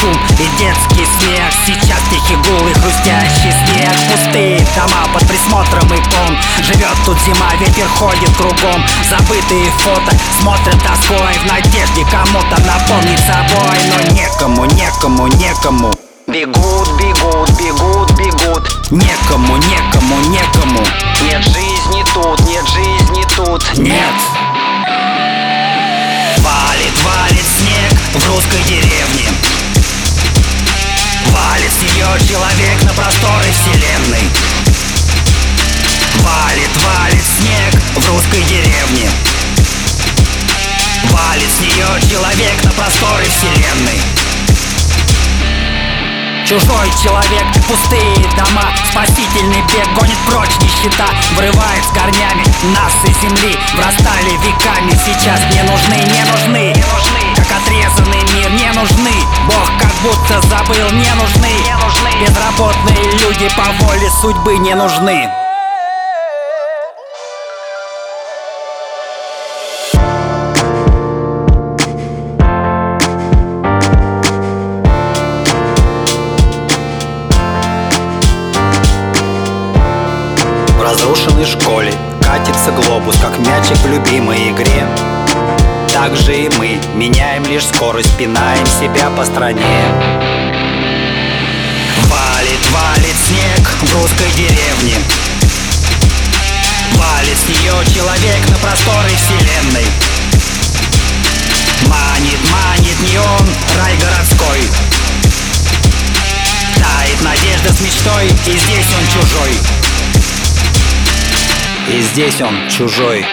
шум и детский смех. Сейчас тихий гул и хрустящий снег. Пустые дома под присмотром икон Живет тут зима, ветер ходит кругом. Забытые фото смотрят тоской. В надежде кому-то напомнить собой. Но некому, некому, некому. Бегут, бегут, бегут, бегут. Некому, некому, некому. Нет жизни тут, нет жизни тут. Нет. Валит, валит снег в русской деревне. Валит с нее человек на просторы вселенной. Валит, валит снег в русской деревне. Валит с нее человек на просторы вселенной. Чужой человек, пустые дома Спасительный бег гонит прочь нищета Врывает с корнями нас из земли Врастали веками, сейчас не нужны, не нужны, не нужны будто забыл, не нужны. Безработные люди по воле судьбы не нужны. В разрушенной школе катится глобус, как мячик в любимой игре Так же и мы меняем лишь скорость, пинаем себя по стране. Валит, валит снег в русской деревне. Валит с нее человек на просторы вселенной. Манит, манит неон, рай городской. Тает надежда с мечтой, и здесь он чужой. И здесь он чужой